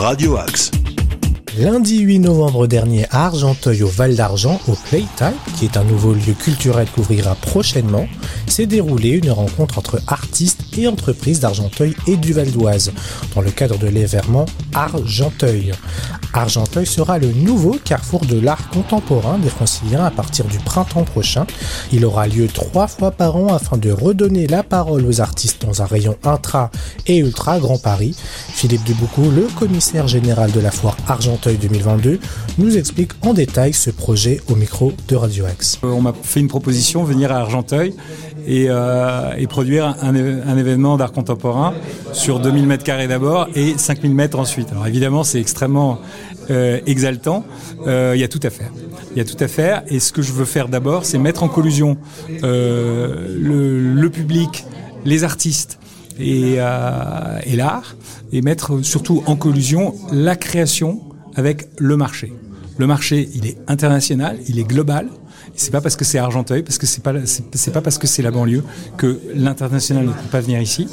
Radio Axe. Lundi 8 novembre dernier à Argenteuil au Val d'Argent, au Playtime, qui est un nouveau lieu culturel qu'ouvrira prochainement, s'est déroulée une rencontre entre artistes et entreprises d'Argenteuil et du Val d'Oise, dans le cadre de l'événement Argenteuil. Argenteuil sera le nouveau carrefour de l'art contemporain des franciliens à partir du printemps prochain. Il aura lieu trois fois par an afin de redonner la parole aux artistes dans un rayon intra et ultra Grand Paris. Philippe Duboucou, le commissaire général de la foire Argenteuil 2022, nous explique en détail ce projet au micro de Radio X. Euh, on m'a fait une proposition, venir à Argenteuil et, euh, produire un, événement d'art contemporain sur 2000 mètres carrés d'abord et 5000 mètres ensuite. Alors évidemment, c'est extrêmement euh, exaltant. Il y a tout à faire. Il y a tout à faire. Et ce que je veux faire d'abord, c'est mettre en collusion le, public, les artistes et l'art, et mettre surtout en collusion la création avec le marché. Le marché, il est international, il est global. C'est pas parce que c'est Argenteuil, parce que c'est pas c'est pas parce que c'est la banlieue que l'international ne peut pas venir ici.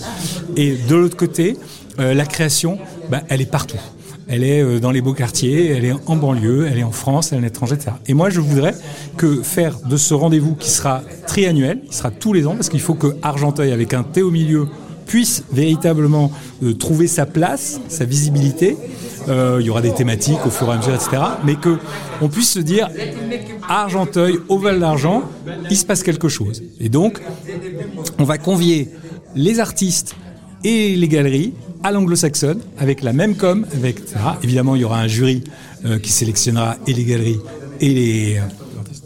Et de l'autre côté, euh, la création, bah, elle est partout. Elle est euh, dans les beaux quartiers, elle est en banlieue, elle est en France, elle est en étranger, etc. Et moi, je voudrais que faire de ce rendez-vous qui sera triannuel, il sera tous les ans, parce qu'il faut que Argenteuil, avec un T au milieu, puisse véritablement euh, trouver sa place, sa visibilité. Euh, il y aura des thématiques au fur et à mesure, etc. Mais que on puisse se dire, Argenteuil, au Val d'Argent, il se passe quelque chose. Et donc, on va convier les artistes et les galeries à l'anglo-saxonne, avec la même com, avec. Évidemment, il y aura un jury euh, qui sélectionnera et les galeries et les,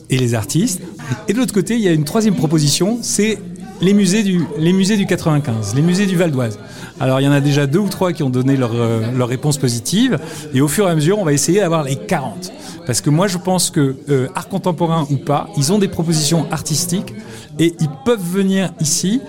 et les artistes. Et de l'autre côté, il y a une troisième proposition, c'est les musées du, les musées du 95, les musées du Val d'Oise. Alors il y en a déjà deux ou trois qui ont donné leur, euh, leur réponse positive, et au fur et à mesure, on va essayer d'avoir les 40. Parce que moi, je pense que euh, art contemporain ou pas, ils ont des propositions artistiques et ils peuvent venir ici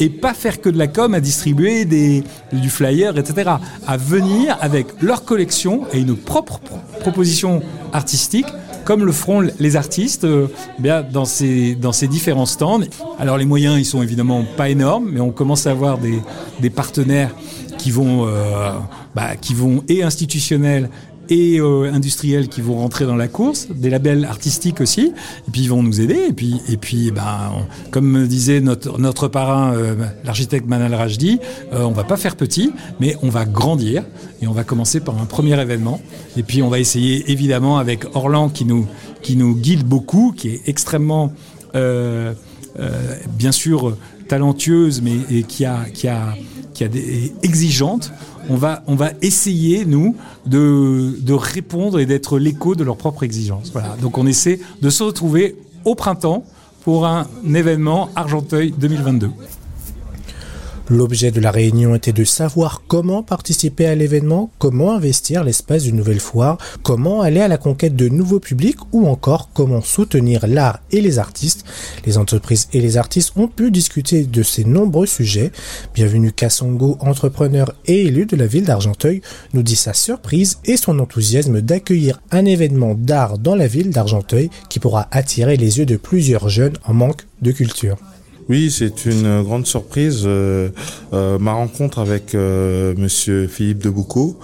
et pas faire que de la com à distribuer des, du flyer, etc. À venir avec leur collection et une propre pro proposition artistique comme le feront les artistes euh, bien dans ces, dans ces différents stands. Alors les moyens, ils sont évidemment pas énormes, mais on commence à avoir des, des partenaires qui vont, euh, bah, qui vont et institutionnels et euh, industriels qui vont rentrer dans la course, des labels artistiques aussi, et puis ils vont nous aider. Et puis, et puis ben, on, comme me disait notre, notre parrain, euh, l'architecte Manal Rajdi, euh, on va pas faire petit, mais on va grandir. Et on va commencer par un premier événement. Et puis on va essayer évidemment avec Orlan qui nous, qui nous guide beaucoup, qui est extrêmement, euh, bien sûr, talentueuse, mais et qui a, qui a, qui a des, exigeante on va, essayer, nous, de, de répondre et d'être l'écho de leurs propres exigences. Voilà. Donc on essaie de se retrouver au printemps pour un événement Argenteuil 2022. L'objet de la réunion était de savoir comment participer à l'événement, comment investir l'espace d'une nouvelle foire, comment aller à la conquête de nouveaux publics ou encore comment soutenir l'art et les artistes. Les entreprises et les artistes ont pu discuter de ces nombreux sujets. Bienvenue Kassongo, entrepreneur et élu de la ville d'Argenteuil, nous dit sa surprise et son enthousiasme d'accueillir un événement d'art dans la ville d'Argenteuil qui pourra attirer les yeux de plusieurs jeunes en manque de culture. Oui, c'est une grande surprise. Euh, euh, ma rencontre avec euh, Monsieur Philippe Deboucau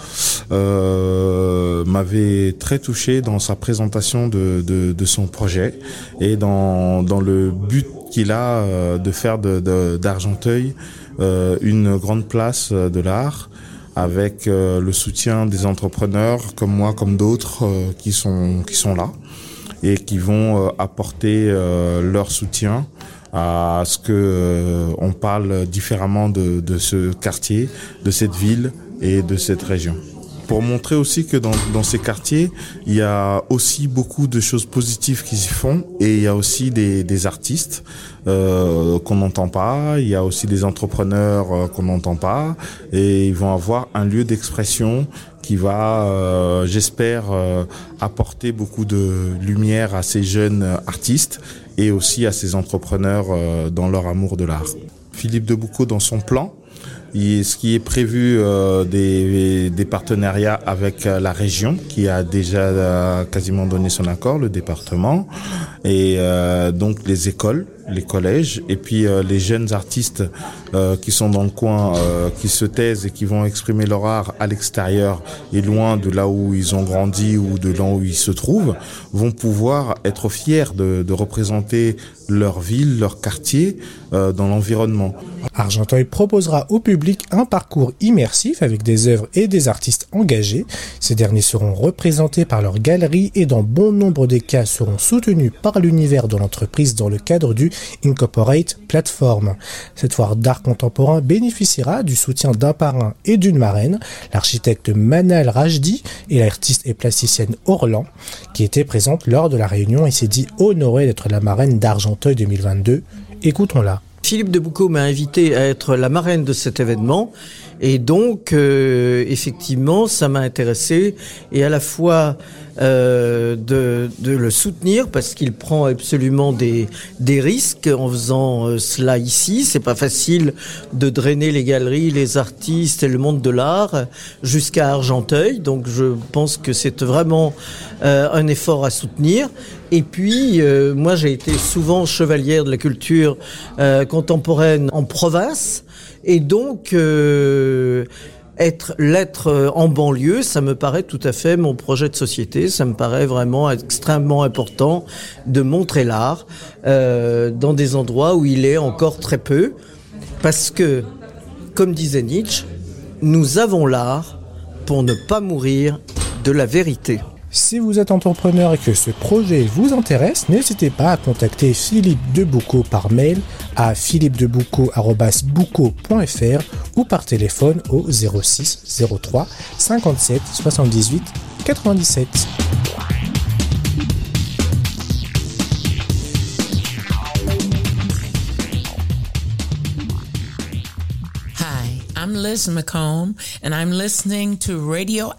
euh, m'avait très touché dans sa présentation de, de, de son projet et dans, dans le but qu'il a euh, de faire d'Argenteuil de, une grande place de l'art avec le soutien des entrepreneurs comme moi, comme d'autres qui sont qui sont là et qui vont apporter leur soutien à ce que euh, on parle différemment de, de, ce quartier, de cette ville et de cette région. Pour montrer aussi que dans, dans ces quartiers, il y a aussi beaucoup de choses positives qui s'y font et il y a aussi des, des artistes euh, qu'on n'entend pas, il y a aussi des entrepreneurs euh, qu'on n'entend pas et ils vont avoir un lieu d'expression qui va, euh, j'espère, euh, apporter beaucoup de lumière à ces jeunes artistes et aussi à ces entrepreneurs euh, dans leur amour de l'art. Philippe Deboucau, dans son plan, ce qui est prévu euh, des, partenariats avec euh, la région qui a déjà euh, quasiment donné son accord, le département, et donc les écoles les collèges et puis euh, les jeunes artistes euh, qui sont dans le coin, euh, qui se taisent et qui vont exprimer leur art à l'extérieur et loin de là où ils ont grandi ou de là où ils se trouvent, vont pouvoir être fiers de, de représenter leur ville, leur quartier euh, dans l'environnement. Argenteuil proposera au public un parcours immersif avec des œuvres et des artistes engagés. Ces derniers seront représentés par leur galerie et dans bon nombre des cas seront soutenus par l'univers de l'entreprise dans le cadre du Incorporate Platform. Cette foire d'art contemporain bénéficiera du soutien d'un parrain et d'une marraine, l'architecte Manal Rajdi et l'artiste et plasticienne Orlan, qui étaient présentes lors de la réunion et s'est dit honoré d'être la marraine d'Argenteuil 2022. Écoutons-la. Philippe de Boucault m'a invité à être la marraine de cet événement et donc euh, effectivement ça m'a intéressé et à la fois euh, de, de, le soutenir parce qu'il prend absolument des, des risques en faisant euh, cela ici. C'est pas facile de drainer les galeries, les artistes et le monde de l'art jusqu'à Argenteuil. Donc je pense que c'est vraiment euh, un effort à soutenir. Et puis, euh, moi, j'ai été souvent chevalière de la culture euh, contemporaine en province. Et donc, euh, être l'être en banlieue, ça me paraît tout à fait mon projet de société. Ça me paraît vraiment extrêmement important de montrer l'art euh, dans des endroits où il est encore très peu. Parce que, comme disait Nietzsche, nous avons l'art pour ne pas mourir de la vérité. Si vous êtes entrepreneur et que ce projet vous intéresse, n'hésitez pas à contacter Philippe Deboucault par mail à philippedeboucault.fr ou par téléphone au 06 03 57 78 97. Hi, I'm Liz McComb, and I'm listening to Radio